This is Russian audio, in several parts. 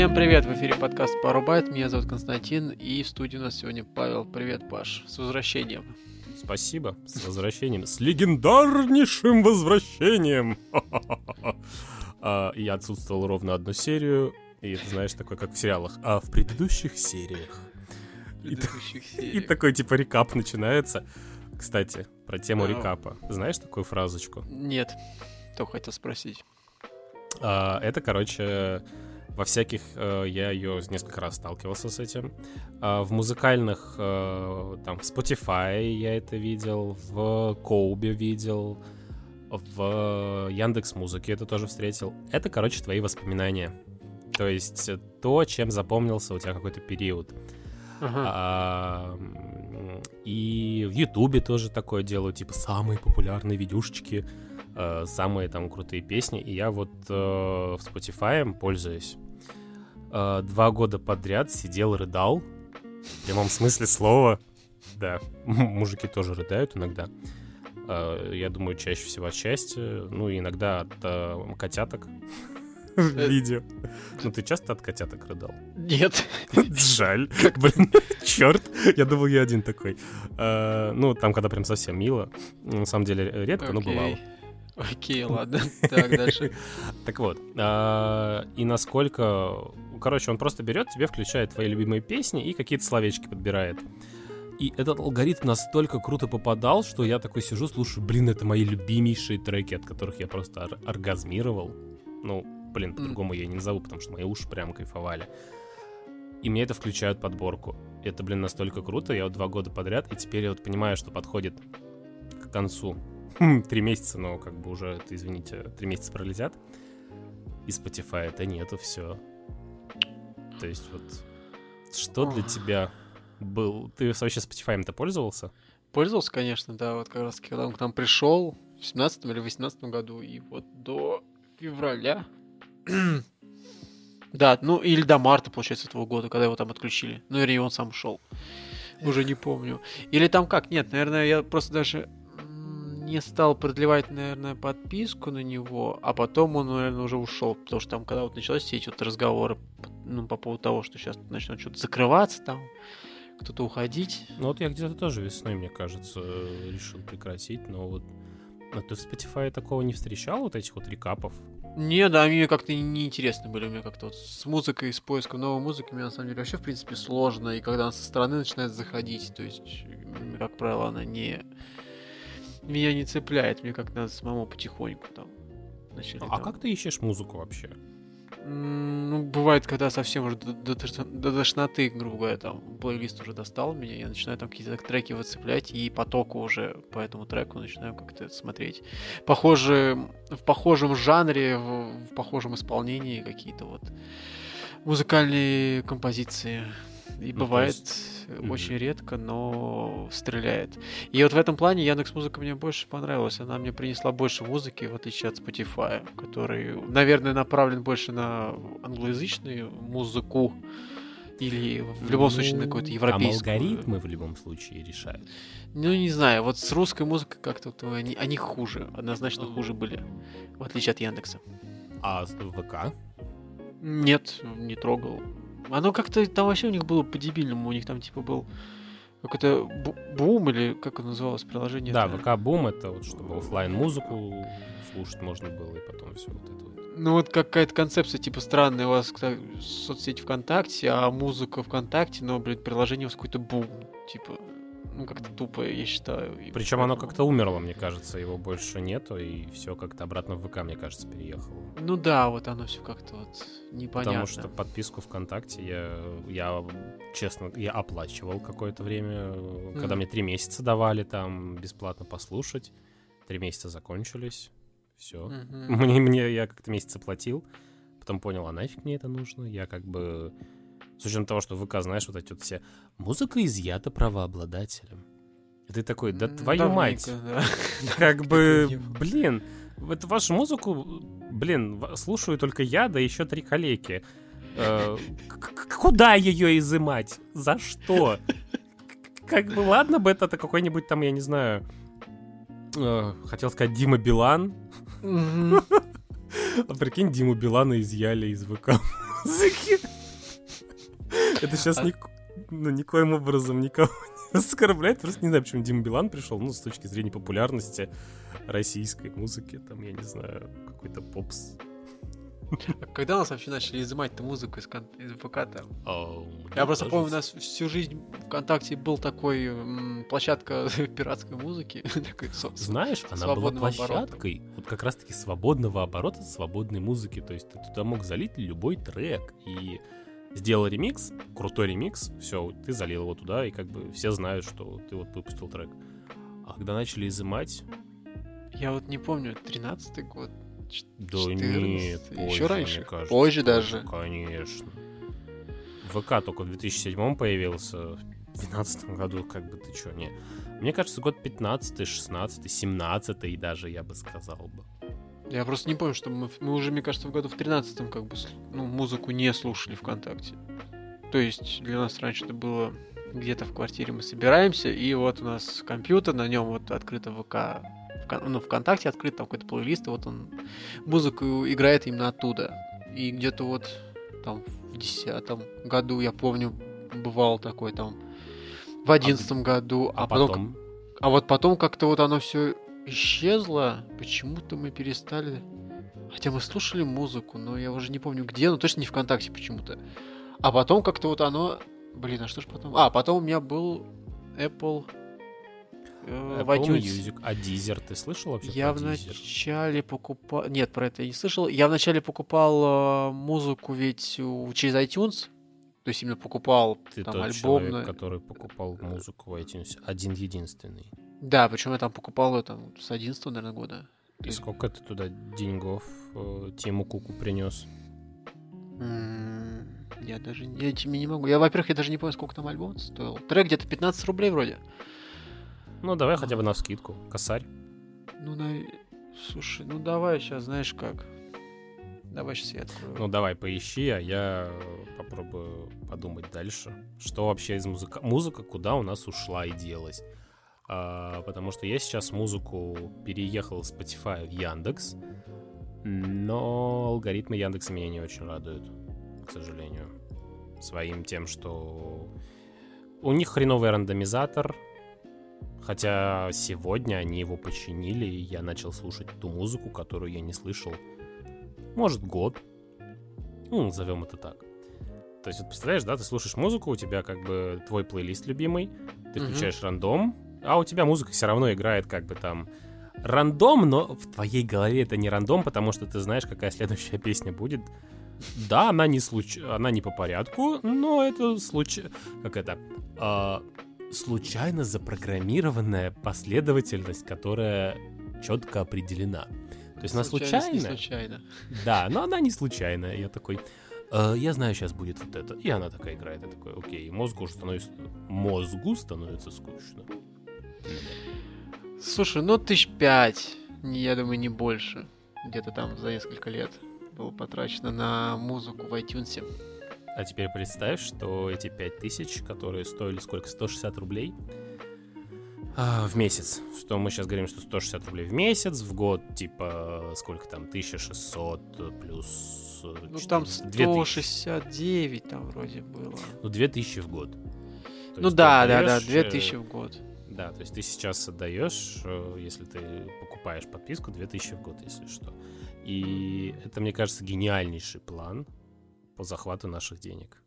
Всем привет, в эфире подкаст Парубайт, меня зовут Константин, и в студии у нас сегодня Павел. Привет, Паш, с возвращением. Спасибо, с возвращением, с легендарнейшим возвращением. А, я отсутствовал ровно одну серию, и ты знаешь, такой, как в сериалах, а в предыдущих сериях. И такой, типа, рекап начинается. Кстати, про тему рекапа. Знаешь такую фразочку? Нет, только хотел спросить. А, это, короче, во всяких э, я ее несколько раз сталкивался с этим. А, в музыкальных, э, там, в Spotify я это видел, в Коубе видел, в Яндекс Музыке это тоже встретил. Это, короче, твои воспоминания. То есть то, чем запомнился у тебя какой-то период. Ага. А, и в Ютубе тоже такое делаю, типа самые популярные видюшечки, э, самые там крутые песни. И я вот э, в Spotify пользуюсь. Э, два года подряд сидел, рыдал. В прямом смысле слова. Да, мужики тоже рыдают иногда. Э, я думаю, чаще всего от счастья. Ну, иногда от э, котяток в э, видео. Ну, ты часто от котяток рыдал? Нет. Жаль. Блин, черт. Я думал, я один такой. Э, ну, там, когда прям совсем мило. На самом деле, редко, но бывало. Окей, ладно. Так, дальше. Так вот. Э, и насколько... Короче, он просто берет тебе, включает твои любимые песни и какие-то словечки подбирает. И этот алгоритм настолько круто попадал, что я такой сижу, слушаю, блин, это мои любимейшие треки, от которых я просто ор- оргазмировал. Ну, блин, по-другому я не назову, потому что мои уши прям кайфовали. И мне это включают подборку. Это, блин, настолько круто. Я вот два года подряд, и теперь я вот понимаю, что подходит к концу. Хм, три месяца, но как бы уже, извините, три месяца пролетят. И Spotify это нету, все. То есть вот, что для тебя был... Ты вообще Spotify-то пользовался? Пользовался, конечно, да. Вот как раз, когда он к нам пришел в 17 или 18 году, и вот до февраля да, ну или до марта, получается, этого года, когда его там отключили. Ну, или он сам ушел. Уже не помню. Или там как? Нет, наверное, я просто даже не стал продлевать, наверное, подписку на него, а потом он, наверное, уже ушел, потому что там, когда вот началось все эти вот разговоры, ну, по поводу того, что сейчас начнет что-то закрываться там, кто-то уходить. Ну, вот я где-то тоже весной, мне кажется, решил прекратить, но вот а ты в Spotify такого не встречал, вот этих вот рекапов? Не, да, мне как-то неинтересно были. У меня как-то вот с музыкой, с поиском новой музыки мне на самом деле вообще, в принципе, сложно. И когда она со стороны начинает заходить, то есть, как правило, она не... Меня не цепляет, мне как-то надо самому потихоньку там. Начали, а там... как ты ищешь музыку вообще? Ну, бывает, когда совсем уже до, до, до тошноты, грубо говоря, там, плейлист уже достал меня, я начинаю там какие-то треки выцеплять, и потоку уже по этому треку начинаю как-то смотреть. Похоже, в похожем жанре, в, в похожем исполнении какие-то вот музыкальные композиции. И ну, бывает есть... очень mm-hmm. редко, но стреляет. И вот в этом плане Яндекс Музыка мне больше понравилась. Она мне принесла больше музыки, в отличие от Spotify, который, наверное, направлен больше на англоязычную музыку. Или в любом ну, случае на какой-то европейский. Там алгоритмы в любом случае решают. Ну, не знаю, вот с русской музыкой как-то они, они хуже, однозначно хуже были, в отличие от Яндекса. А ВК? Нет, не трогал. Оно как-то там вообще у них было по-дебильному. У них там типа был какой-то бум или как оно называлось приложение? Да, ВК бум это вот чтобы офлайн музыку слушать можно было и потом все вот это вот. Ну вот какая-то концепция типа странная у вас соцсеть ВКонтакте, а музыка ВКонтакте, но, блин, приложение у вас какой-то бум. Типа, ну, как-то тупое, я считаю. Причем поэтому... оно как-то умерло, мне кажется, его больше нету, и все как-то обратно в ВК, мне кажется, переехало. Ну да, вот оно все как-то вот непонятно. Потому что подписку ВКонтакте я, я честно, я оплачивал какое-то время, mm. когда мне три месяца давали там бесплатно послушать. Три месяца закончились, все. Mm-hmm. Мне, мне я как-то месяц оплатил, потом понял, а нафиг мне это нужно? Я как бы с учетом того, что ВК, знаешь, вот эти вот все «музыка изъята правообладателем». И ты такой, да твою Давненько, мать. Да. Как бы, блин, это вашу музыку, блин, слушаю только я, да еще три коллеги. Э, куда ее изымать? За что? Как бы, ладно бы это какой-нибудь там, я не знаю, э, хотел сказать Дима Билан. А прикинь, Диму Билана изъяли из ВК музыки. Это сейчас а... ну, никоим образом никого не оскорбляет. Просто не знаю, почему Дима Билан пришел, ну, с точки зрения популярности российской музыки, там, я не знаю, какой-то попс а когда нас вообще начали изымать-то музыку из, кон... из ВК там? Oh, Я просто помню, у нас всю жизнь ВКонтакте был такой м, площадка пиратской музыки. Знаешь, она была площадкой вот как раз-таки свободного оборота, свободной музыки. То есть ты туда мог залить любой трек и сделал ремикс, крутой ремикс, все, ты залил его туда, и как бы все знают, что ты вот выпустил трек. А когда начали изымать... Я вот не помню, 13-й год, да нет, позже, еще раньше, кажется, позже даже. Конечно. ВК только в 2007 появился, в 2012 году, как бы ты чё, не. Мне кажется, год 15 16 17 даже, я бы сказал бы. Я просто не помню, что мы, мы уже, мне кажется, в году в 13 как бы ну, музыку не слушали ВКонтакте. То есть для нас раньше это было где-то в квартире мы собираемся, и вот у нас компьютер, на нем вот открыто ВК ну, ВКонтакте открыт там какой-то плейлист, и вот он музыку играет именно оттуда. И где-то вот там в десятом году, я помню, бывал такой там, в одиннадцатом а, году, а, а потом... потом... А вот потом как-то вот оно все исчезло, почему-то мы перестали... Хотя мы слушали музыку, но я уже не помню где, но точно не ВКонтакте почему-то. А потом как-то вот оно... Блин, а что ж потом? А, потом у меня был Apple Э, в iTunes. Music. А Deezer ты слышал вообще Я вначале покупал... Нет, про это я не слышал. Я вначале покупал э, музыку ведь у... через iTunes. То есть именно покупал ты там тот альбом. Человек, который покупал музыку в iTunes. Один единственный. Да, причем я там покупал это с 11 наверное, года. И сколько ты туда деньгов э, Тиму Куку принес? Я даже я тебе не могу. Я, во-первых, я даже не помню, сколько там альбом стоил. Трек где-то 15 рублей вроде. Ну, давай хотя бы на скидку. Косарь. Ну, на... Слушай, ну давай сейчас, знаешь как. Давай сейчас я открою. Ну, давай, поищи, а я попробую подумать дальше. Что вообще из музыки, Музыка куда у нас ушла и делась. А, потому что я сейчас музыку переехал с Spotify в Яндекс, но алгоритмы Яндекса меня не очень радуют, к сожалению. Своим тем, что у них хреновый рандомизатор, Хотя сегодня они его починили, и я начал слушать ту музыку, которую я не слышал, может, год. Ну, назовем это так. То есть, вот представляешь, да, ты слушаешь музыку, у тебя как бы твой плейлист любимый, ты включаешь mm-hmm. рандом, а у тебя музыка все равно играет как бы там рандом, но в твоей голове это не рандом, потому что ты знаешь, какая следующая песня будет. Да, она не случ... она не по порядку, но это случай, как это, а, случайно запрограммированная последовательность, которая четко определена. То есть она случайная? Не случайно. Да, но она не случайная. Я такой, э, я знаю, сейчас будет вот это. И она такая играет. Я такой, окей, мозгу становится... Мозгу становится скучно. Слушай, ну тысяч пять, я думаю, не больше. Где-то там за несколько лет было потрачено на музыку в iTunes. А теперь представь, что эти 5000, которые стоили сколько? 160 рублей а, в месяц. Что мы сейчас говорим, что 160 рублей в месяц, в год, типа, сколько там, 1600 плюс... 400, ну, там 169 там вроде было. Ну, 2000 в год. То ну, да, да, да, 2000 в год. Да, то есть ты сейчас отдаешь, э, если ты покупаешь подписку, 2000 в год, если что. И это, мне кажется, гениальнейший план, по захвату наших денег.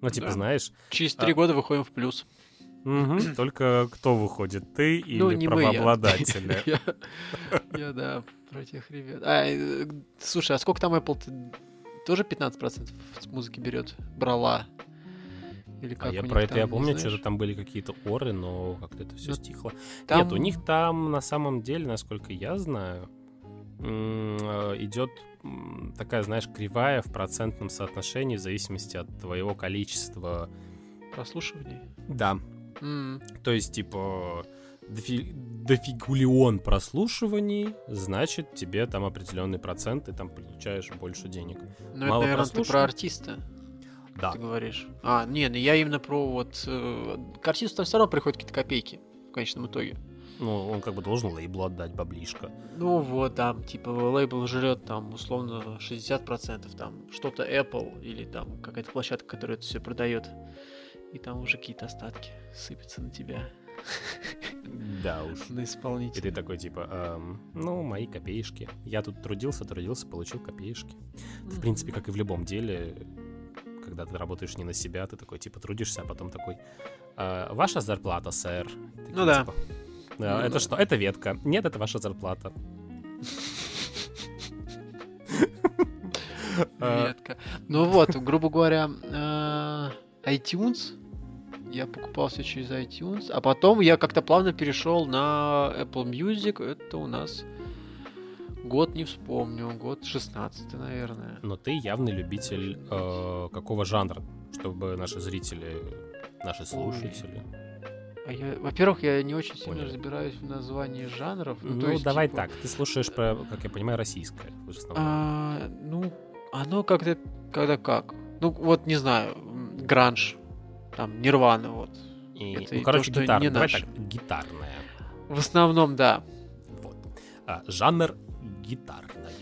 Ну, типа, да. знаешь... Через три а... года выходим в плюс. Угу. Только кто выходит, ты или ну, не правообладатели? Я, я, да, про тех ребят. А, э, слушай, а сколько там Apple тоже 15% с музыки берет? Брала? Или а как а я про это я помню, что-то там были какие-то оры, но как-то это все ну, стихло. Там... Нет, у них там на самом деле, насколько я знаю, Э, идет такая, знаешь, кривая в процентном соотношении в зависимости от твоего количества прослушиваний. Да. Mm. То есть, типа, дофи... дофигулион прослушиваний, значит, тебе там определенный процент, и там получаешь больше денег. Ну, это, наверное, ты про артиста. Да. Ты говоришь. А, не, ну я именно про вот... Э, к артисту все равно приходят какие-то копейки в конечном итоге. Ну, он как бы должен лейблу отдать баблишко. Ну вот, там, типа, лейбл жрет там, условно, 60%, там, что-то Apple или там какая-то площадка, которая это все продает. И там уже какие-то остатки сыпятся на тебя. Да уж. На И исполнителя. ты такой, типа, «Эм, ну, мои копеечки. Я тут трудился, трудился, получил копеечки. В принципе, как и в любом деле, когда ты работаешь не на себя, ты такой, типа, трудишься, а потом такой, «А, ваша зарплата, сэр. Такие, Ну да. типа, «Да, Ну это да. что? Это ветка. Нет, это ваша зарплата. А, Редко. Ну вот, грубо говоря, э, iTunes. Я покупал все через iTunes, а потом я как-то плавно перешел на Apple Music. Это у нас год не вспомню, год 16 наверное. Но ты явный любитель э, какого жанра, чтобы наши зрители, наши слушатели. А я, во-первых, я не очень сильно Поняли. разбираюсь в названии жанров. Ну, Ну, то есть, давай типа, так. Ты слушаешь про, как я понимаю, российское в основном. а, ну, оно как-то, когда как. Ну, вот, не знаю, гранж, там, нирвана, вот. И, это ну, короче, то, гитар. не Давай наше. так, гитарная. В основном, да. Вот. А, жанр гитарное.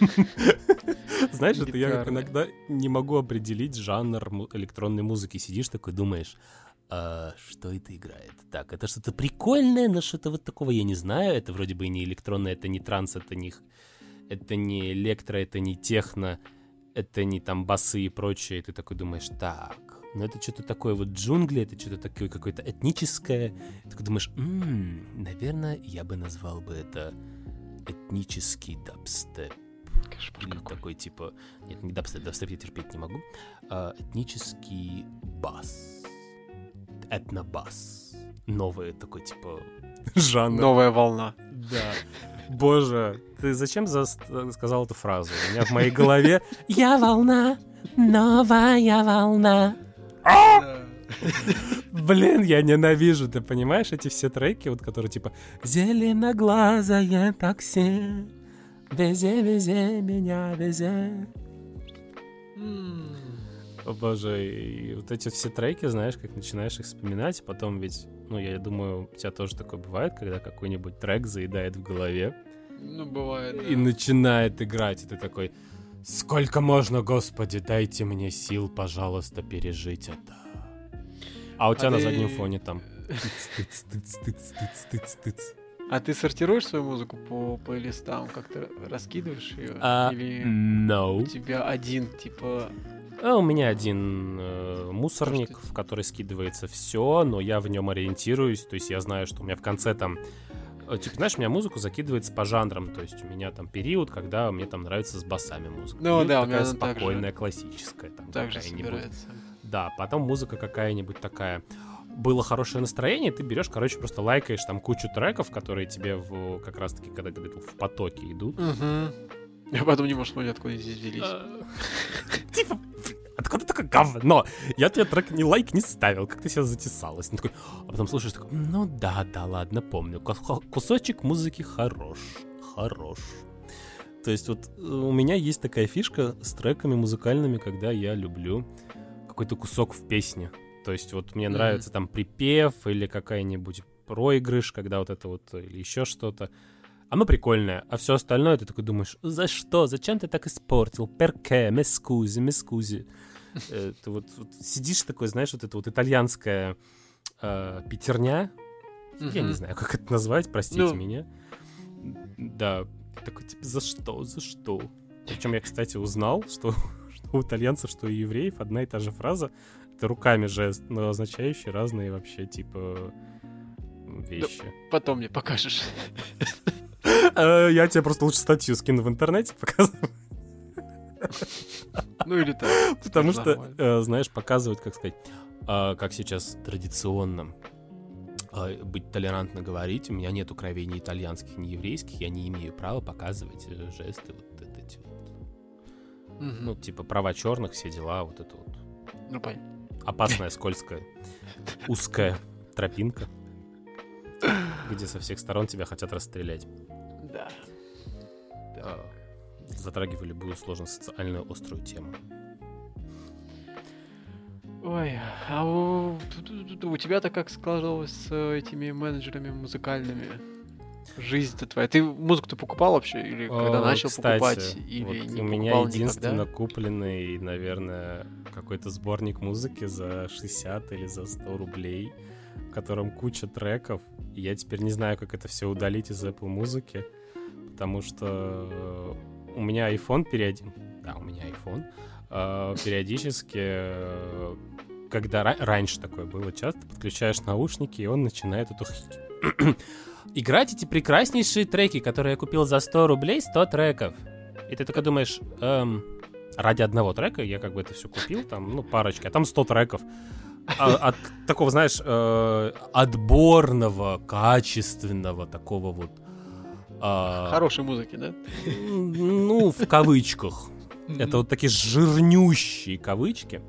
Знаешь, это я иногда не могу определить жанр электронной музыки. Сидишь такой, думаешь, «А, что это играет? Так, это что-то прикольное, но что-то вот такого я не знаю. Это вроде бы и не электронное, это не транс, это не, это не электро, это не техно, это не там басы и прочее. И ты такой думаешь, так, ну это что-то такое вот джунгли, это что-то такое какое-то этническое. Ты думаешь, «М, наверное, я бы назвал бы это этнический дабстеп. Кошмар Или какой. такой типа... Нет, не дабстеп, дабстеп я терпеть не могу. А, этнический бас. Этнобас. Новый такой типа жанр. Новая волна. Да. Боже, ты зачем за- сказал эту фразу? У меня в моей голове «Я волна, новая волна». Блин, я ненавижу, ты понимаешь, эти все треки, вот которые типа «Зеленоглазое такси, везе, везе, меня везе». М. О боже, и вот эти все треки, знаешь, как начинаешь их вспоминать, потом ведь, ну, я думаю, у тебя тоже такое бывает, когда какой-нибудь трек заедает в голове Ну, бывает. да. и начинает играть, и ты такой, сколько можно, господи, дайте мне сил, пожалуйста, пережить это. А у тебя А на ты- заднем фоне там тыц, тыц, тыц. А ты сортируешь свою музыку по плейлистам? Как-то раскидываешь ее? А, Или no. у тебя один, типа... А у меня один э, мусорник, что- в который скидывается все, но я в нем ориентируюсь. То есть я знаю, что у меня в конце там. э, Типа, знаешь, у меня музыку закидывается по жанрам. То есть у меня там период, когда мне там нравится с басами музыка. Ну Период да, у такая меня так же. спокойная, классическая. Там Так же какая-нибудь. собирается. Да, потом музыка какая-нибудь такая. Было хорошее настроение, ты берешь, короче, просто лайкаешь там кучу треков, которые тебе в, как раз-таки, когда где-то в потоке идут. Угу. Я потом не можешь понять, откуда здесь взялись. А, Типа, откуда такое говно? Я тебе трек ни лайк не ставил, как ты себя затесалась. Ну, такой, а потом слушаешь, такой, ну да, да, ладно, помню. Кус- Кусочек музыки хорош, хорош. То есть вот э, у меня есть такая фишка с треками музыкальными, когда я люблю какой-то кусок в песне. То есть вот мне нравится там припев или какая-нибудь проигрыш, когда вот это вот, или еще что-то. Оно прикольное, а все остальное ты такой думаешь, за что, зачем ты так испортил, перке, мескузи, мескузи. Э, Ты вот, вот сидишь такой, знаешь, вот это вот итальянская э, пятерня, я не знаю, как это назвать, простите Ну. меня. Да, такой, типа, за что, за что? Причем я, кстати, узнал, что у итальянцев, что у евреев одна и та же фраза, это руками жест, но означающий разные вообще, типа, вещи. Потом мне покажешь. Э, Я тебе просто лучше статью скину в интернете, показываю. Ну или так. Потому что, э, знаешь, показывают, как сказать, а, как сейчас традиционно а, быть толерантно говорить. У меня нету кровей ни итальянских, ни еврейских. Я не имею права показывать э, жесты вот Мгм. Ну, типа права черных, все дела, вот это вот. Ну, понятно. Опасная, скользкая, узкая тропинка, где со всех сторон тебя хотят расстрелять. Да. А, Затрагивали любую сложно социальную острую тему. Ой, а у, у тебя-то как складывалось с этими менеджерами музыкальными? Жизнь-то твоя. Ты музыку-то покупал вообще? Или когда О, начал кстати, покупать? Или вот не у меня единственно никогда? купленный, наверное, какой-то сборник музыки за 60 или за 100 рублей, в котором куча треков. И я теперь не знаю, как это все удалить из Apple музыки, потому что э, у меня iPhone периодически... Да, у меня iPhone. э, периодически, э, когда ра- раньше такое было часто, подключаешь наушники, и он начинает эту играть эти прекраснейшие треки, которые я купил за 100 рублей, 100 треков. И ты только думаешь, эм, ради одного трека я как бы это все купил, там, ну, парочки, а там 100 треков. А- от такого, знаешь, э, отборного, качественного, такого вот... а, Хорошей музыки, да? ну, в кавычках. Это вот такие жирнющие кавычки.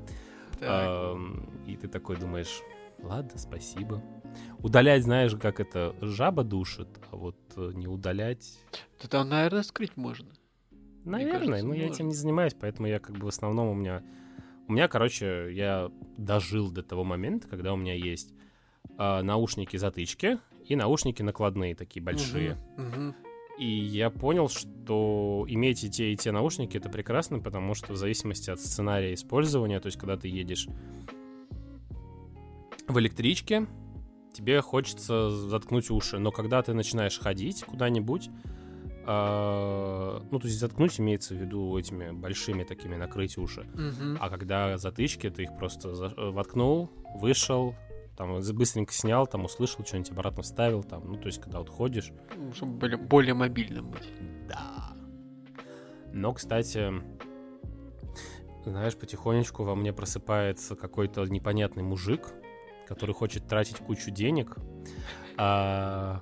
Так. Ам, И ты такой думаешь, ладно, спасибо. Удалять, знаешь, как это жаба душит, а вот э, не удалять, Да там, наверное, скрыть можно. наверное, кажется, я можно. этим не занимаюсь, поэтому я как бы в основном у меня, у меня, короче, я дожил до того момента, когда у меня есть а, наушники-затычки и наушники накладные такие большие. Мгм, мгм. И я понял, что иметь и те, и те наушники это прекрасно, потому что в зависимости от сценария использования, то есть когда ты едешь в электричке, тебе хочется заткнуть уши, но когда ты начинаешь ходить куда-нибудь, а, ну, то есть заткнуть имеется в виду этими большими такими накрыть уши, Мгм. а когда затычки, ты их просто за- э, воткнул, вышел, там быстренько снял, там услышал, что-нибудь обратно вставил, там, ну, то есть когда вот ходишь, Ну, Чтобы более, более мобильным быть. да. Но, кстати, знаешь, потихонечку во мне просыпается какой-то непонятный мужик, который хочет тратить кучу денег. А,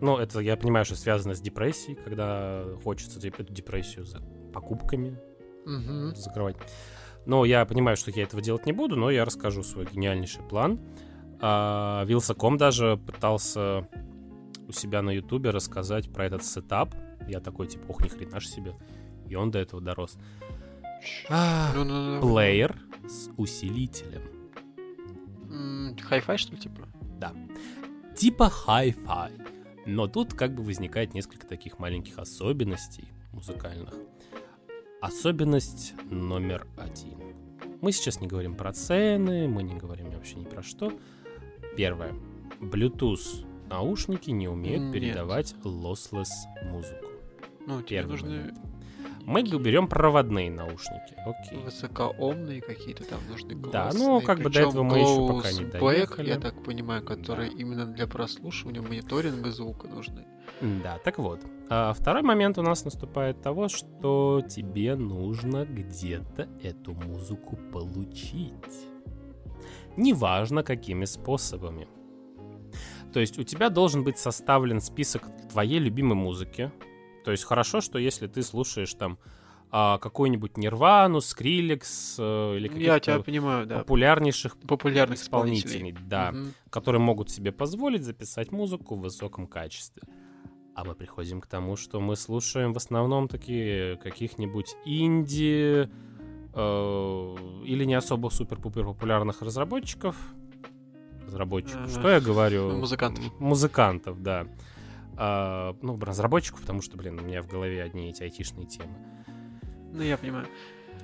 ну, это я понимаю, что связано с депрессией, когда хочется деп- эту депрессию за покупками Мгм. закрывать. Но я понимаю, что я этого делать не буду, но я расскажу свой гениальнейший план. А, Wylsacom даже пытался у себя на ютубе рассказать про этот сетап. Я такой, типа, ох, ни хрена ж себе. И он до этого дорос. А. Плеер с усилителем. Хай-фай, что ли, типа? Типа hi-fi. Но тут как бы возникает несколько таких маленьких особенностей музыкальных. Особенность номер один. Мы сейчас не говорим про цены, мы не говорим вообще ни про что. Первое. Bluetooth наушники не умеют Нет. передавать lossless музыку. Ну, тебе Первый нужны момент. Мы берем проводные наушники. Окей. высокоомные какие-то там нужны Да, голосные. ну, как бы до этого мы еще пока не доехали. я так понимаю, которые именно для прослушивания, мониторинга звука нужны. Да, так вот. А второй момент у нас наступает того, что тебе нужно где-то эту музыку получить. Неважно, какими способами. То есть у тебя должен быть составлен список твоей любимой музыки. То есть хорошо, что если ты слушаешь там а, какую-нибудь Нирвану, Скриллекс э, или каких-то понимаю, да. популярнейших Популярных исполнителей, исполнителей. да, Мгм. которые могут себе позволить записать музыку в высоком качестве. А мы приходим к тому, что мы слушаем в основном такие каких-нибудь инди э, или не особо супер-пупер популярных разработчиков. Разработчиков. Что я говорю? Музыкантов. Музыкантов, да. А, ну, разработчиков, потому что, блин, у меня в голове одни эти айтишные темы. Ну, я понимаю.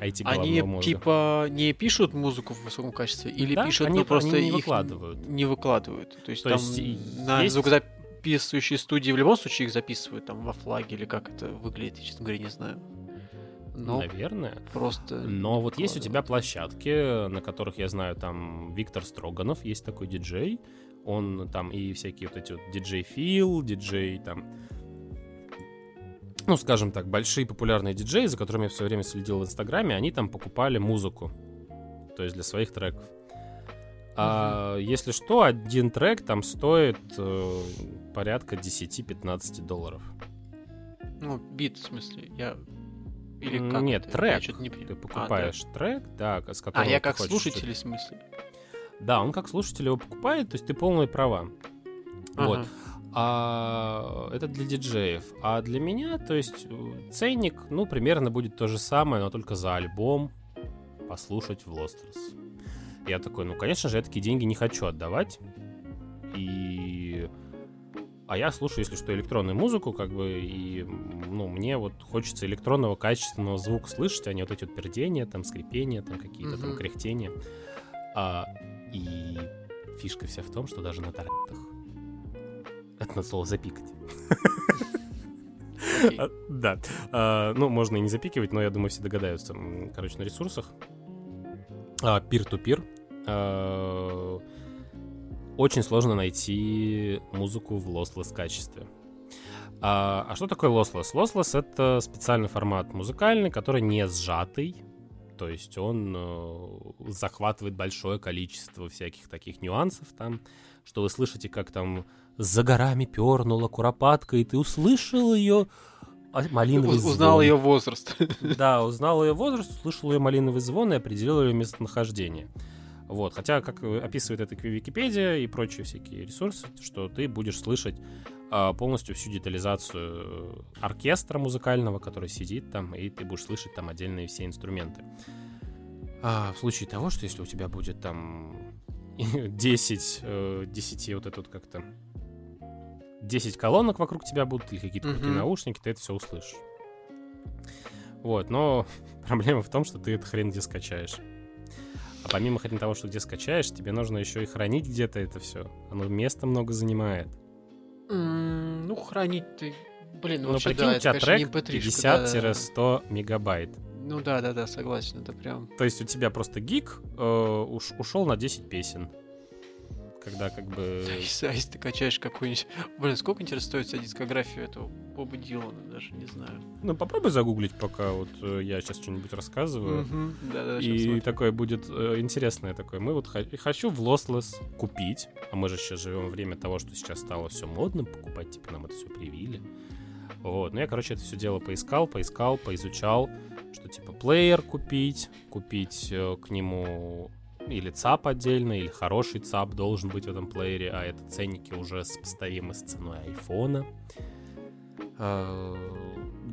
IT Они, мозга. типа, не пишут музыку в высоком качестве? Или Да, пишут, они- но просто они не их выкладывают. Не выкладывают. То есть То там есть на есть- звукозаписывающей студии в любом случае их записывают там во флаге или как это выглядит, я, честно говоря, не знаю. Но Наверное. просто... Но вот есть у тебя площадки, на которых я знаю, там Виктор Строганов, есть такой диджей. Он там и всякие вот эти вот диджей Фил, диджей там... Ну, скажем так, большие популярные диджеи, за которыми я все время следил в Инстаграме, они там покупали музыку. То есть для своих треков. А если что, один трек там стоит э, порядка 10-15 долларов. Ну, бит, в смысле, я... Или как Нет, это? трек. Я не. Ты покупаешь трек, да, с А, которым а я как слушатель, в смысле? Да, он как слушатель его покупает, то есть ты полные права. Вот. Ага. А это для диджеев. А для меня, то есть э, ценник, ну, примерно будет то же самое, но только за альбом послушать в Лостерс. Я такой, ну, конечно же, я такие деньги не хочу отдавать. И... А я слушаю, если что, электронную музыку, как бы, и, ну, мне вот хочется электронного качественного звука слышать, а не вот эти вот пердения, там, скрипения, там, какие-то там кряхтения. А, и фишка вся в том, что даже на торрентах это надо слово запикать. А, да. А, ну, можно и не запикивать, но я думаю, все догадаются. Короче, на ресурсах. Пир-ту-пир. А, очень сложно найти музыку в lossless качестве. А, а что такое lossless? Lossless — это специальный формат музыкальный, который не сжатый, то есть он э, захватывает большое количество всяких таких нюансов там, что вы слышите, как там за горами пернула куропатка, и ты услышал ее малиновый звон. Узнал ее возраст. Да, узнал ее возраст, услышал ее малиновый звон и определил ее местонахождение. Вот, хотя, как описывает это Википедия и прочие всякие ресурсы, что ты будешь слышать а, полностью всю детализацию оркестра музыкального, который сидит там, и ты будешь слышать там отдельные все инструменты. А в случае того, что если у тебя будет там 10, 10 э, вот это вот как-то 10 колонок вокруг тебя будут, или какие-то mm-hmm. наушники, ты это все услышишь. Вот, но проблема в том, что ты это хрен где скачаешь. А помимо хрен того, что где скачаешь, тебе нужно еще и хранить где-то это все. Оно места много занимает. Mm, ну, хранить ты... Блин, ну, вообще, прикинь, да, у тебя трек 50-100 да, мегабайт. Ну да, да, да, согласен, это прям... То есть у тебя просто гиг э, уш, ушел на 10 песен когда как бы... А если ты качаешь какую-нибудь... Блин, сколько, интересно, стоит вся дискография этого Боба Дилана, даже не знаю. Ну, попробуй загуглить, пока вот э, я сейчас что-нибудь рассказываю. И такое будет э, интересное такое. Мы вот хочу в Lossless купить, а мы же сейчас живем время того, что сейчас стало все модно покупать, типа нам это все привили. Вот, ну я, короче, это все дело поискал, поискал, поизучал, что типа плеер купить, купить э, к нему или ЦАП отдельно, или хороший ЦАП должен быть в этом плеере, а это ценники уже сопоставимы с ценой айфона. А,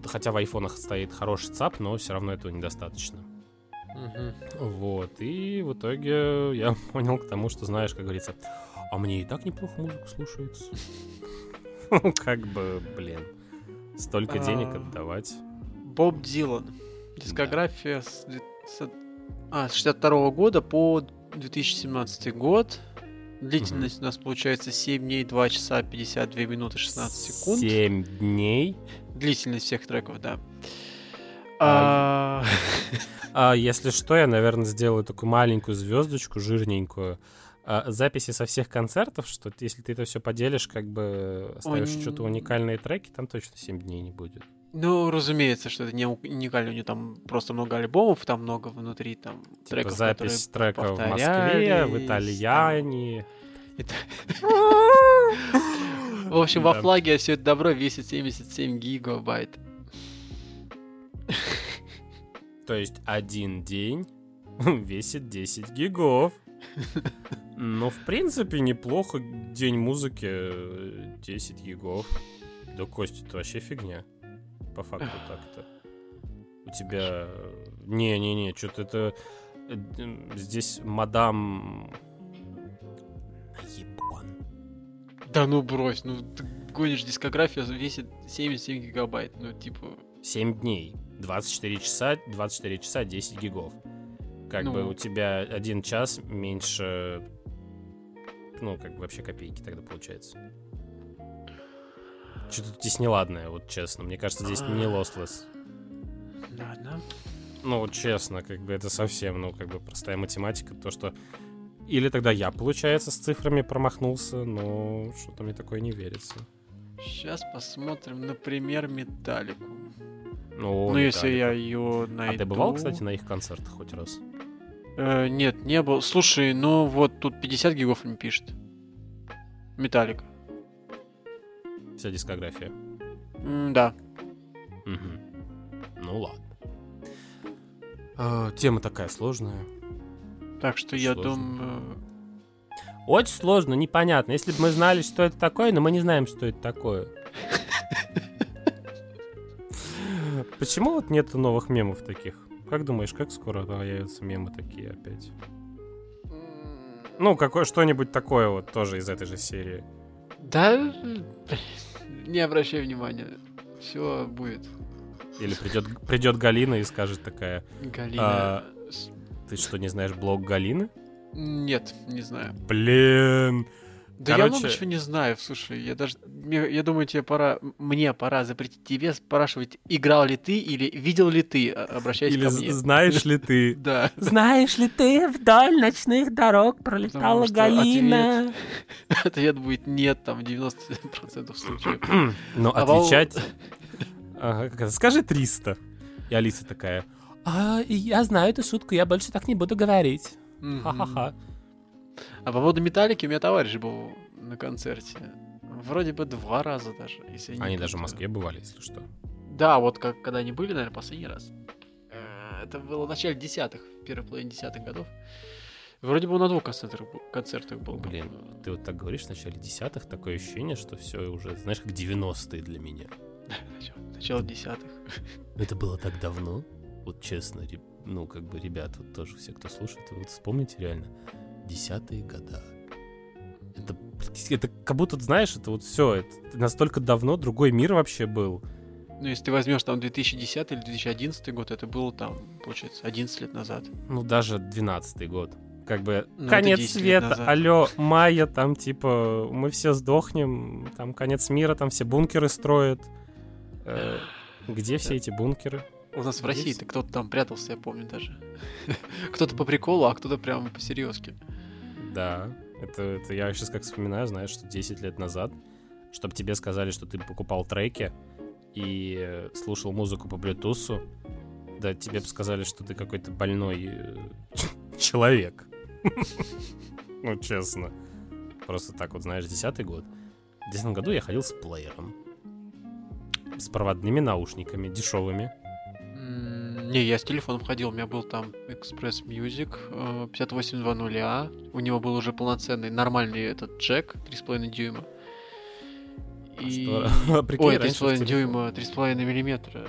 хотя в айфонах стоит хороший ЦАП, но все равно этого недостаточно. Угу. Вот, и в итоге я понял к тому, что, знаешь, как говорится, а мне и так неплохо музыку слушается. Как бы, блин, столько денег а, отдавать. Боб Дилан. Дискография с а, с 62 года по 2017 год. Длительность угу. у нас получается 7 дней, 2 часа, 52 минуты, 16 секунд. 7 дней? Длительность всех треков, да. А, а, если что, я, наверное, сделаю такую маленькую звездочку, жирненькую. А, записи со всех концертов, что если ты это все поделишь, как бы оставишь что-то уникальные треки, там точно 7 дней не будет. Ну, разумеется, что это не уникально, у него там просто много альбомов, там много внутри там типа треков, запись треков в Москве, в Итальяне. В общем, во флаге все это добро весит 77 гигабайт. То есть один день весит 10 гигов. Ну, в принципе, неплохо. День музыки 10 э, гигов. Да, Костя, это вообще фигня по факту так-то. У тебя... Не-не-не, что-то это... Э, здесь мадам... Ебан. Да ну брось, ну ты гонишь дискография весит 77 гигабайт, ну типа... 7 дней, 24 часа, 24 часа 10 гигов. Как ну... бы у тебя один час меньше... Ну, как бы вообще копейки тогда получается. Что-то здесь неладное, вот честно. Мне кажется, здесь не Lostless. Ладно. Ну, вот честно, как бы это совсем, ну, как бы простая математика. То, что или тогда я, получается, с цифрами промахнулся, но что-то мне такое не верится. Сейчас посмотрим, например, Металлику. Ну, ну если я ее найду... А ты бывал, кстати, на их концертах хоть раз? Э, нет, не был. Слушай, ну вот тут 50 гигов им пишет. Металлика вся дискография? Mm, да. Угу. Ну ладно. А, тема такая сложная. Так что Очень я думаю... Очень сложно, непонятно. Если бы мы знали, что это такое, но мы не знаем, что это такое. Почему вот нет новых мемов таких? Как думаешь, как скоро появятся мемы такие опять? Ну, какое что-нибудь такое вот тоже из этой же серии. Да, не обращай внимания. Все будет. Или придет, придет Галина и скажет такая, Галина. А, ты что, не знаешь блог Галины? Нет, не знаю. Блин. Да я Короче- много чего не знаю, слушай, я даже, я думаю, тебе пора, мне пора запретить тебе спрашивать, играл ли ты или видел ли ты, а- обращаясь Или ко мне. знаешь ли ты? Да, Знаешь ли ты, вдоль ночных дорог пролетала Галина? ответ будет нет, там, в 90% случаев. Ну, А отвечать... Ага? Скажи 300. И Алиса такая, а, я знаю эту шутку, я больше так не буду говорить. Ха-ха-ха. А по поводу Металлики у меня товарищ был на концерте. Вроде бы два раза даже, если Они даже в. Москве бывали, если что. Да, вот как, когда они были, наверное, последний раз. Э, Это было в начале десятых, в первой половине десятых годов. Вроде бы он на двух концертах, концертах был. Блин, ты вот так говоришь в начале десятых, такое ощущение, что все уже, знаешь, как 90-е для меня. Начало, десятых. Это было так давно. Вот честно, ну, как бы, ребят, вот тоже все, кто слушает, вот вспомните реально. Десятые года. Это, это как будто, знаешь, это вот все, это настолько давно, другой мир вообще был. Ну, если ты возьмешь там 2010 или 2011 год, это было там, получается, 11 лет назад. Ну, даже 12-й год. Как бы, Ну, конец 10 лет света, алло, майя, там, типа, мы все сдохнем, там, конец мира, там все бункеры строят. Э, где все эти бункеры? У нас в? России-то кто-то там прятался, я помню даже. Кто-то по приколу, а кто-то прямо по серьезке. Да, это, это я сейчас как вспоминаю, знаешь, что 10 лет назад, чтобы тебе сказали, что ты покупал треки и слушал музыку по Bluetooth, да тебе бы сказали, что ты какой-то больной э, человек. Ну, честно. Просто так вот, знаешь, десятый год. В десятом году я ходил с плеером. С проводными наушниками, дешевыми. Не, я с телефоном ходил, у меня был там Express Music э, 5820А, у него был уже полноценный нормальный этот джек 3,5 дюйма. А И... что? Прикинь, Ой, раньше в 3,5 телефон- дюйма, 3,5 миллиметра.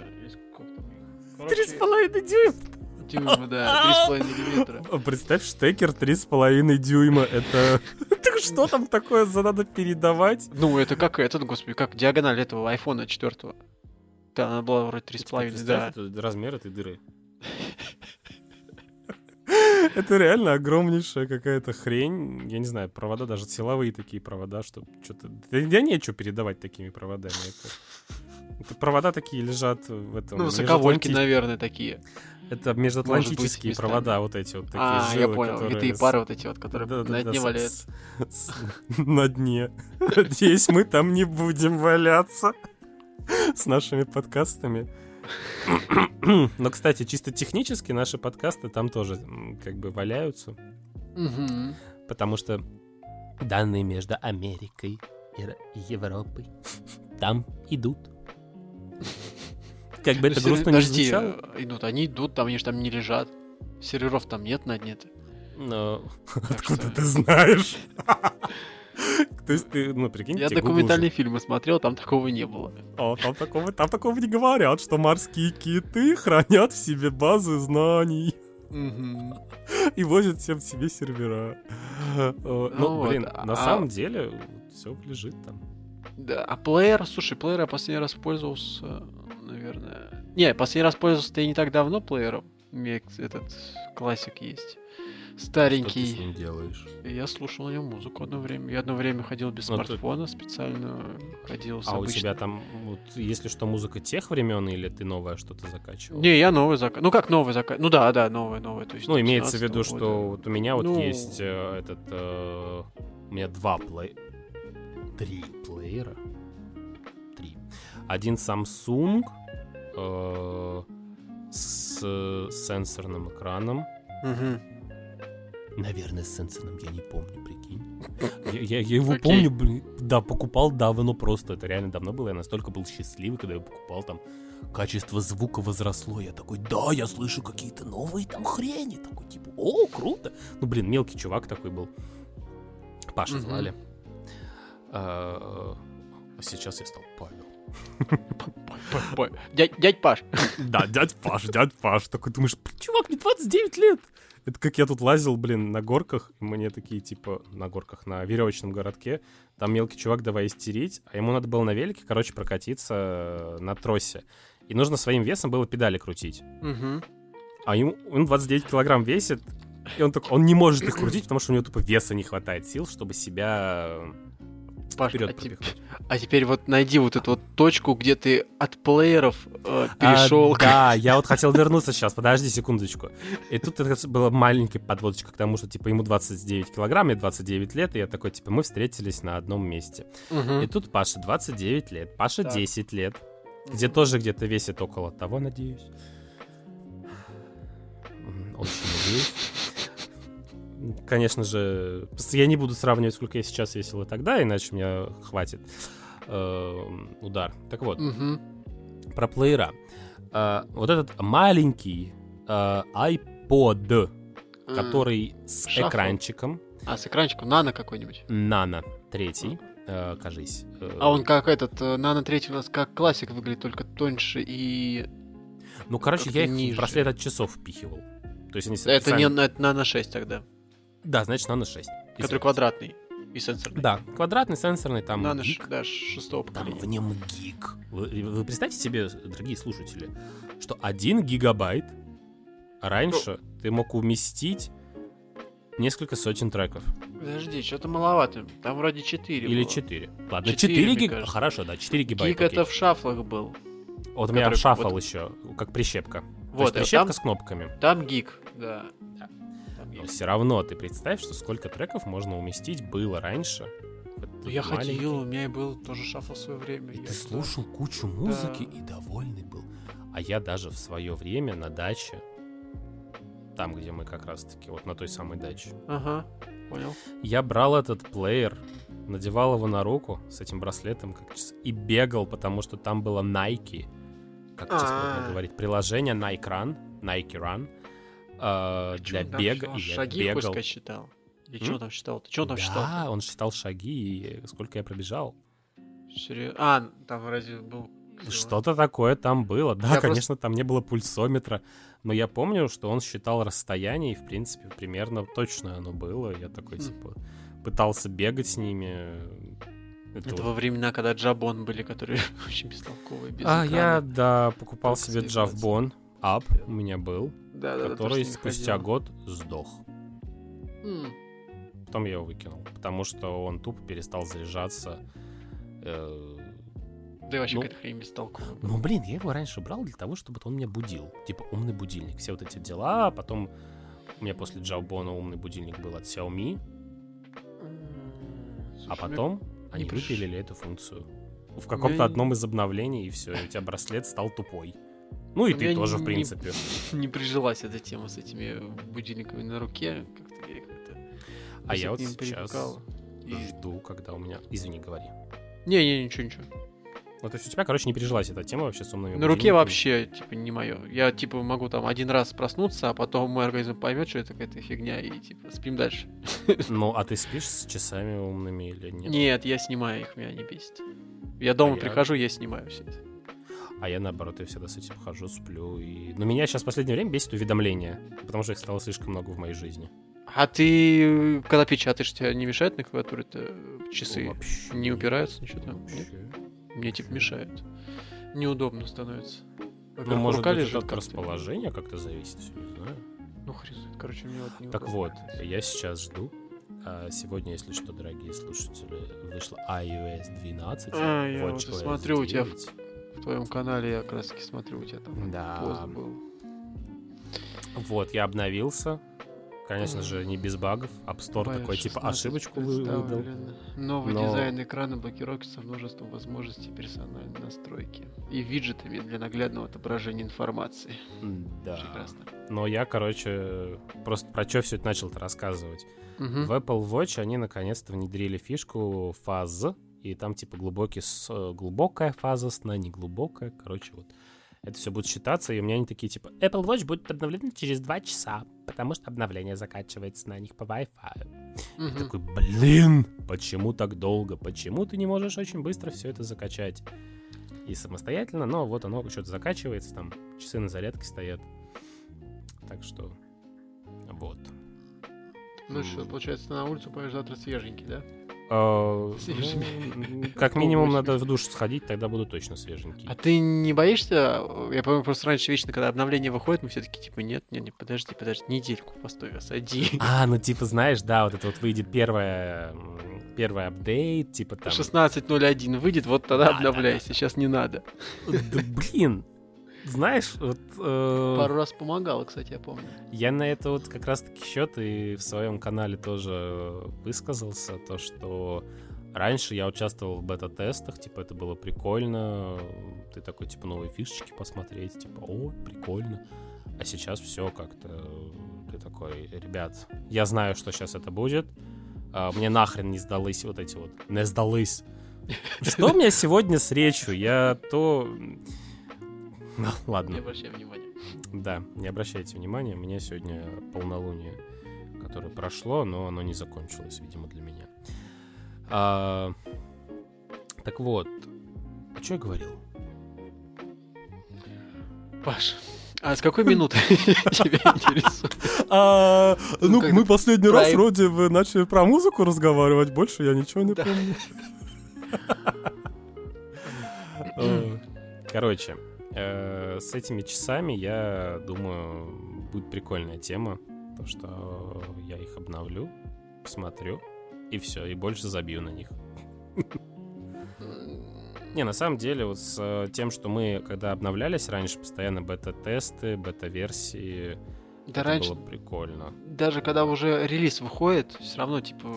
Короче, Три с половиной дюйма. дюйма, да, 3,5 миллиметра. А Представь, штекер 3,5 дюйма. Это... Так что там такое за надо передавать? Ну, это как этот, господи, как диагональ этого айфона 4 Да, она была вроде 3,5, Представь, да. это размер этой дыры. Это реально огромнейшая какая-то хрень. Я не знаю, провода, даже силовые такие провода, что что-то... Да, да нечего передавать такими проводами. Это, это провода такие лежат в этом... Ну, высоковольтки, межатланти- наверное, такие. Это межатлантические местами. провода вот эти вот такие А, я жилы, понял, которые витые пары вот эти вот, которые на Да-да-да, дне с- валяются. с- На дне. Надеюсь, мы там не будем валяться с нашими подкастами. Но, кстати, чисто технически наши подкасты там тоже как бы валяются, Мгм. потому что данные между Америкой и Европой там идут. Как бы это грустно не Подожди, звучало, э, идут, они идут, там они же там не лежат. Серверов там нет на но Так откуда что- ты знаешь? То есть ты, ну, прикинь, Я документальные фильмы смотрел, там такого не было. О, там такого, там такого не говорят, что морские киты хранят в себе базы знаний и возят всем в себе сервера. Э, Ну, вот, блин, а- на самом деле все лежит там. Да, а плеер, слушай, плеер я последний раз пользовался, наверное... Не, последний раз пользовался я не так давно плеером. У меня этот классик есть. Что ты с Старенький. ним делаешь? Я слушал на нем музыку одно время. Я одно время ходил без Ну, ты- смартфона специально. Ходил с А у обычным- тебя там, вот, если что, музыка тех времен или ты новое что-то закачивал? Не, я новый заказ. Ну как новый заказ? Ну да, да, новый, новый. То есть Ну, имеется в виду, 17-го что года. вот у меня вот Ну. есть э, этот... э, у меня два плей... Три плеера. Три. Один Samsung э, с сенсорным экраном. Мгм. Наверное, с сенсорным, я не помню, прикинь. Я, я- я его Окей. помню, блин. Да, покупал давно просто. Это реально давно было. Я настолько был счастливый, когда я покупал там. Качество звука возросло. Я такой, да, я слышу какие-то новые там хрени. Такой, типа, о, круто. Ну, блин, мелкий чувак такой был. Паша Мгм. звали. А а сейчас я стал Павел. Дядь Паш. Да, дядь Паш, дядь Паш. Такой думаешь, чувак, мне 29 лет. Это как я тут лазил, блин, на горках, и мне такие, типа, на горках, на веревочном городке, там мелкий чувак давай истерить, а ему надо было на велике, короче, прокатиться э, на тросе. И нужно своим весом было педали крутить. Угу. А ему, он 29 килограмм весит, и он, так, он не может их крутить, потому что у него тупо веса не хватает сил, чтобы себя Паш, вперед а, пропихнуть. а теперь вот найди вот эту вот точку, где ты от плееров э, перешел А, да, я вот хотел вернуться сейчас, подожди секундочку. И тут это была маленькая подводочка к тому, что, типа, ему 29 килограмм, мне 29 лет, и я такой, типа, мы встретились на одном месте. И тут Паша 29 лет, Паша Так. 10 лет, где тоже где-то весит около того, надеюсь. Очень надеюсь. Конечно же, я не буду сравнивать, сколько я сейчас весил и тогда, иначе меня хватит эм, удар. Так вот, Мгм. про плеера. А, вот этот маленький а, iPod, М. который с Шафл. экранчиком, А, с экранчиком нано какой-нибудь. Nano третий, э, кажись. э, А он как этот, э, нано третий у нас как классик выглядит, только тоньше и... Ну, короче, я их ниже. в браслет от часов впихивал. То есть они Это не специально- на- это нано 6 тогда, Да, значит, Nano 6. который квадратный и сенсорный. Да, квадратный, сенсорный, там Нано, гиг. ш- да, шестого Там поколения. в нем гиг. Вы, вы представьте себе, дорогие слушатели, что один гигабайт раньше Ну. ты мог уместить несколько сотен треков. Подожди, что-то маловато. Там вроде 4 Или было. 4. Ладно, Четыре, 4 мне гиг. кажется. Хорошо, да, 4 гигабайта. Гиг окей. это в шафлах был. Вот у меня который- шаффл вот- еще, как прищепка. То Вот, есть а прищепка там, с кнопками. там гиг, да. Да. Но все равно ты представь, что сколько треков можно уместить было раньше. Ну, Я маленький- ходил, у меня и был тоже шафл в свое время. И я ты слушал кучу музыки и довольный был. А я даже в свое время на даче, там, где мы как раз-таки, вот на той самой даче, Ага, понял. я брал этот плеер, надевал его на руку с этим браслетом как часы, и бегал, потому что там было Nike, как сейчас А. можно говорить, приложение Nike Run, Nike Run, Чё для он там бега, и я Шаги бегал. сказать, считал? М? что он там считал? Ты что он там да, считал? он считал шаги, и сколько я пробежал. Серьё- А, там разве был... Что-то такое там было. Да, Я конечно, там не было пульсометра, но я помню, что он считал расстояние, и, в принципе, примерно точно оно было. Я такой, Хм. типа, пытался бегать с ними. Это Это вот- во времена, когда джабон были, которые очень бестолковые, без А, я, экрана. да, покупал Только себе. Джавбон Up, у меня был, Да, да, да, который ним спустя ходил. год сдох. М, Потом я его выкинул, потому что он тупо перестал заряжаться. Э, Да и вообще Ну, какая-то хрень бестолковая. была. Ну, блин, я его раньше брал для того, чтобы он меня будил. Типа умный будильник. Все вот эти дела. а Потом у меня после Джаубона умный будильник был от Xiaomi. А слушай, потом они приш- выпилили эту функцию. В каком-то одном из обновлений, и все, у тебя браслет стал тупой. Ну и У ты тоже, в не- принципе. Не прижилась эта тема с этими будильниками на руке. Как-то я как-то... А я вот сейчас. И- жду, когда у меня... Извини, говори. Не-не, ничего, ничего. Ну, то есть у тебя, короче, не прижилась эта тема вообще с умными На руке вообще, типа, не мое. Я, типа, могу там один раз проснуться, а потом мой организм поймет, что это какая-то фигня, и, типа, спим дальше. Ну, а ты спишь с часами умными или нет? Нет, я снимаю их, меня не бесит. Я дома А я- прихожу, я снимаю все это. А я, наоборот, я всегда с этим хожу, сплю. И... Но меня сейчас в последнее время бесит уведомления, потому что их стало слишком много в моей жизни. А ты, когда печатаешь, тебя не мешает на клавиатуре-то часы? Вообще Не упираются, ничего там? Нет? Вообще. Мне, типа, мешают. Неудобно становится. Ну, может рука быть, лежит это от как-то. расположения как-то зависит, не знаю. Ну, хрен знает. Короче, мне вот не Так вот, я сейчас жду. А сегодня, если что, дорогие слушатели, вышла iOS 12. А, я вот смотрю, у тебя в- 9. В твоем канале я как раз таки смотрю, у тебя там Да. пост был. Вот, я обновился. Конечно же, не без багов. App Store такой, типа, 16 ошибочку вы- выдал. Новый Но- дизайн экрана блокировки со множеством возможностей персональной настройки. И виджетами для наглядного отображения информации. Да. Прекрасно. Но я, короче, просто про что все это начал-то рассказывать. Мгм. В Apple Watch они наконец-то внедрили фишку фаз, и там типа глубокий, с- глубокая фаза сна, не глубокая, короче, вот. Это все будет считаться, и у меня они такие, типа, Apple Watch будет обновлен через два часа, потому что обновление закачивается на них по Wi-Fi. Я Мгм. такой, блин, почему так долго? Почему ты не можешь очень быстро все это закачать? И самостоятельно, но вот оно что-то закачивается, там часы на зарядке стоят. Так что Вот. Ну что, получается, на улицу поешь завтра свеженький, да? А, Свежими. ну, Как минимум надо в душ сходить, тогда буду точно свеженький. А ты не боишься? Я помню, просто раньше вечно, когда обновление выходит, мы все таки типа, нет, нет, нет, подожди, подожди, недельку постой, осади. А, ну типа, знаешь, да, вот это вот выйдет первое, первый апдейт, типа там... 16.01 выйдет, вот тогда Да, да, обновляй, да. сейчас не надо. Да блин, знаешь, вот... э, Пару раз помогало, кстати, я помню. Я на это вот как раз-таки счет и в своем канале тоже высказался, то, что раньше я участвовал в бета-тестах, типа, это было прикольно, ты такой, типа, новые фишечки посмотреть, типа, о, прикольно. А сейчас все как-то, ты такой, ребят, я знаю, что сейчас это будет, а, мне нахрен не сдались вот эти вот, не сдались. Что у меня сегодня с речью? Я то... Ну, Ладно. Не обращай внимания. Да, не обращайте внимания, у меня сегодня полнолуние, которое прошло, но оно не закончилось, видимо, для меня. А, так вот, а что я говорил? Паш, а с какой минуты тебя интересует? А, Ну, мы последний про- раз вроде бы начали про музыку разговаривать, больше я ничего не Да. помню. Э, Короче, э, с этими часами, я думаю, будет прикольная тема. То, что я их обновлю, посмотрю, и все, и больше забью на них. Не, на самом деле, вот с э, тем, что мы, когда обновлялись раньше, постоянно бета-тесты, бета-версии, Да это раньше, было прикольно. даже когда уже релиз выходит, все равно, типа,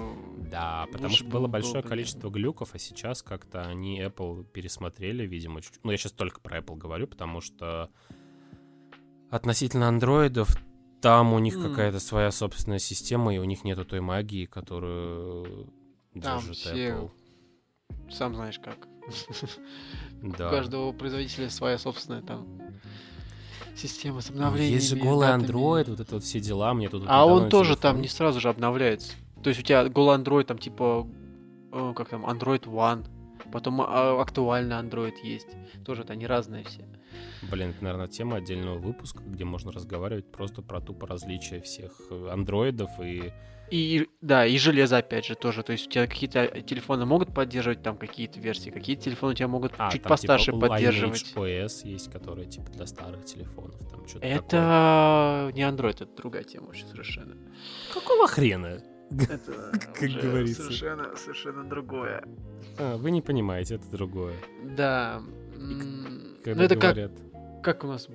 Да, потому Лучше что было было бы большое было количество глюков, а сейчас как-то они Apple пересмотрели, видимо, чуть... Ну, я сейчас только про Apple говорю, потому что относительно андроидов там у них М. какая-то своя собственная система, и у них нету той магии, которую Там держит все Apple. сам знаешь как. Да. У каждого производителя своя собственная там система с обновлениями. есть же голый. Android, вот это вот все дела, мне тут... А он тоже там не сразу же обновляется. То есть у тебя голый Android там типа, э, как там, Android One, потом а, актуальный Android есть. Тоже это они разные все. Блин, это, наверное, тема отдельного выпуска, где можно разговаривать просто про тупо различия всех э, андроидов и... И да, и железо опять же тоже. То есть у тебя какие-то телефоны могут поддерживать там какие-то версии, какие-то телефоны у тебя могут А, чуть там, постарше типа, поддерживать. OS есть, которые типа для старых телефонов. Там что-то Это не Android, это другая тема вообще совершенно. Какого хрена? Это Как говорится. Совершенно, совершенно другое. А, вы не понимаете, это другое. Да. Когда Ну это как, говорят... как у нас...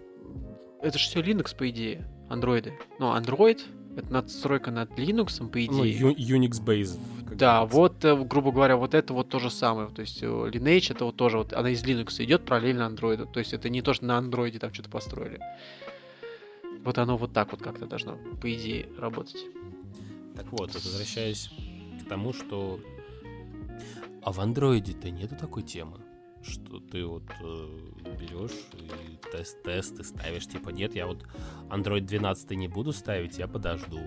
Это же все Linux, по идее. Андроиды. Ну, Android — это надстройка над Linux, по Ну, идее. Ю- Unix Base. как Да, говорится. вот, э, грубо говоря, вот это вот то же самое. То есть э, Lineage это вот тоже, вот она из Linux идет параллельно Android. То есть это не то, что на Android там что-то построили. Вот оно вот так вот как-то должно, по идее, работать. Так вот, возвращаясь к тому, что... А в андроиде-то нету такой темы, что ты вот э, берешь и тест-тесты ставишь, типа, нет, я вот Android 12 не буду ставить, я подожду.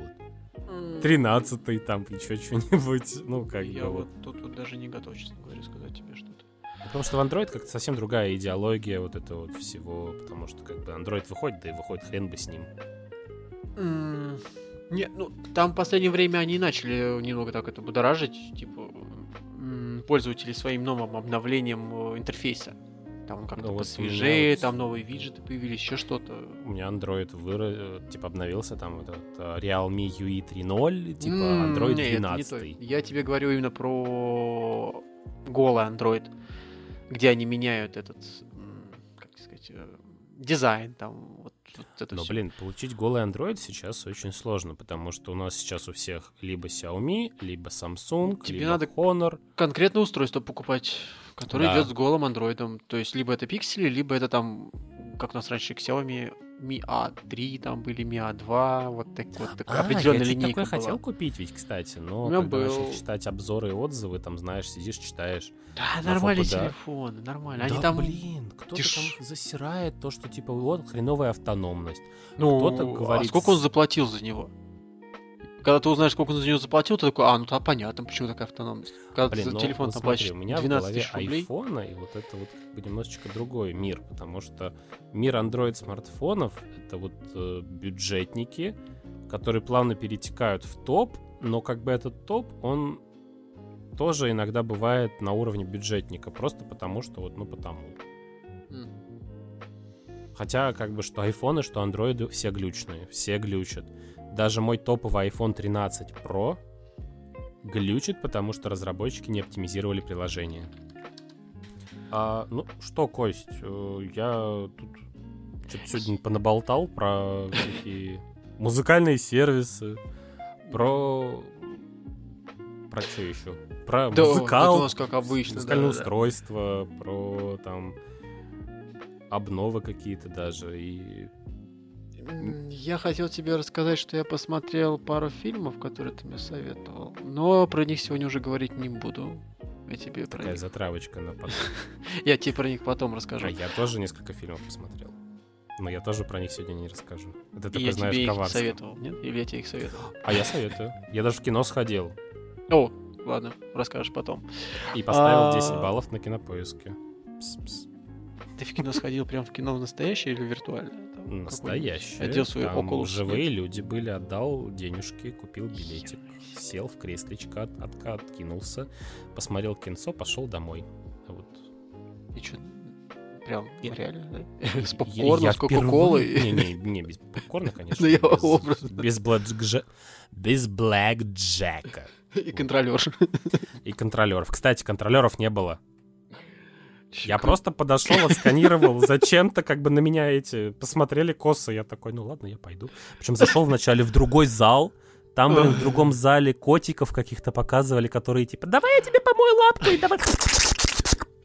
Вот. 13 там, еще что-нибудь, ну, как Я бы вот вот. тут вот даже не готов, честно говоря, сказать тебе что-то. Потому что в Android как-то совсем другая идеология вот этого вот всего, потому что как бы Android выходит, да и выходит хрен бы с ним. М, Не, ну, там в последнее время они начали немного так это будоражить, типа, м, пользователей своим новым обновлением э, интерфейса. Там как-то Ну, посвежее, вот- там новые виджеты появились, еще что-то. У меня Android выра... э, типа обновился, там этот э, Realme UE 3.0, типа М, Android не, это не 12. то. Я тебе говорю именно про голый Android, где они меняют этот, как сказать, э, дизайн, там, вот, вот это Но, всё. блин, получить голый Android сейчас очень сложно, потому что у нас сейчас у всех либо Xiaomi, либо Samsung, Тебе либо надо- Honor. конкретное устройство покупать, которое Да. идет с голым андроидом. То есть либо это пиксели, либо это там, как у нас раньше Xiaomi Mi A3 там были, Mi A2, вот так вот такая А, определенная я линейка такой была. хотел купить ведь, кстати, но когда начал был. читать обзоры и отзывы, там, знаешь, сидишь, читаешь. Да, на нормальные фото, да. телефоны, нормально. Они да, там, блин, кто-то деш- там засирает то, что, типа, вот, хреновая автономность. ну, кто-то а говорит сколько он заплатил за него? Когда ты узнаешь, сколько он за него заплатил, ты такой, а, ну тогда понятно, почему такая автономность. Когда ты Блин, за ну, телефон вот там смотри, у меня в 12 голове тысяч рублей. айфона, и вот это вот как бы немножечко другой мир, потому что мир Android смартфонов — это вот э, бюджетники, которые плавно перетекают в топ, но как бы этот топ, он тоже иногда бывает на уровне бюджетника, просто потому что вот, ну потому. Хотя, как бы, что айфоны, что андроиды все глючные, все глючат. Даже мой топовый iPhone 13 Pro глючит, потому что разработчики не оптимизировали приложение. А, ну что, Кость, э, я тут что-то сегодня понаболтал про такие музыкальные сервисы, про... Про что еще? Про Да, музыкал, у нас как обычно. музыкальное да, да, да. устройство, про там обновы какие-то даже. И Я хотел тебе рассказать, что я посмотрел пару фильмов, которые ты мне советовал, но про них сегодня уже говорить не буду. Я тебе про такая них, затравочка на потом. я тебе про них потом расскажу. А я тоже несколько фильмов посмотрел. Но я тоже про них сегодня не расскажу. Это я знаешь, тебе их коварство. советовал, нет? Или я тебе их советовал? А я советую. Я даже в кино сходил О, ладно, расскажешь потом. и поставил А. 10 баллов на кинопоиске. Ты в кино сходил прям в кино в настоящее или виртуальное? Одел свой Там Oculus живые нет? люди были, отдал денежки, купил билетик, сел в креслечко, от, от- откинулся, посмотрел кинцо, пошел домой. Вот. И чё, прям Я- реально, да? С Я- попкорном, с кока-колой. Не, не, не, без попкорна, конечно. Ну, я без, без, блэкджа- без блэкджека. И контролер. И контролеров. Кстати, контролеров не было. Я просто подошел, отсканировал. Зачем-то как бы на меня эти посмотрели косо. Я такой, ну ладно, я пойду. Причем зашел вначале в другой зал. Там, блин, в другом зале котиков каких-то показывали, которые типа, давай я тебе помою лапку, и давай...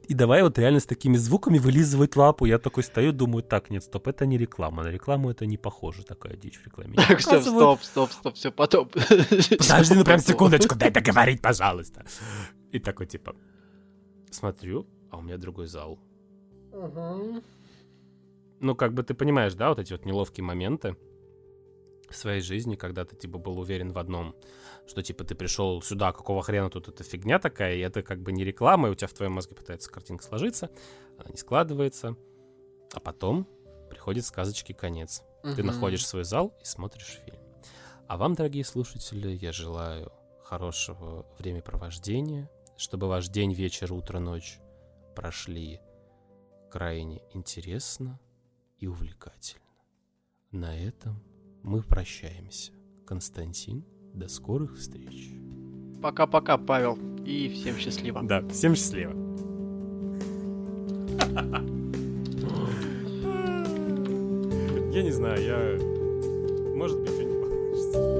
И давай вот реально с такими звуками вылизывать лапу. Я такой стою, думаю, так, нет, стоп, это не реклама. На рекламу это не похоже, такая дичь в рекламе. Так, стоп, Показывают- стоп, стоп, стоп, все, потом. Подожди, ну прям секундочку, дай договорить, пожалуйста. И такой, типа, смотрю, а у меня другой зал. Ну, как бы ты понимаешь, да, вот эти вот неловкие моменты в своей жизни, когда ты, типа, был уверен в одном, что, типа, ты пришел сюда, какого хрена тут эта фигня такая, и это как бы не реклама, и у тебя в твоем мозге пытается картинка сложиться, она не складывается, а потом приходит сказочки конец. Ты находишь свой зал и смотришь фильм. А вам, дорогие слушатели, я желаю хорошего времяпровождения, чтобы ваш день, вечер, утро, ночь прошли крайне интересно и увлекательно. На этом мы прощаемся. Константин, до скорых встреч. Пока-пока, Павел. И всем счастливо. Да, всем счастливо. Я не знаю, я... Может быть, что-нибудь получится.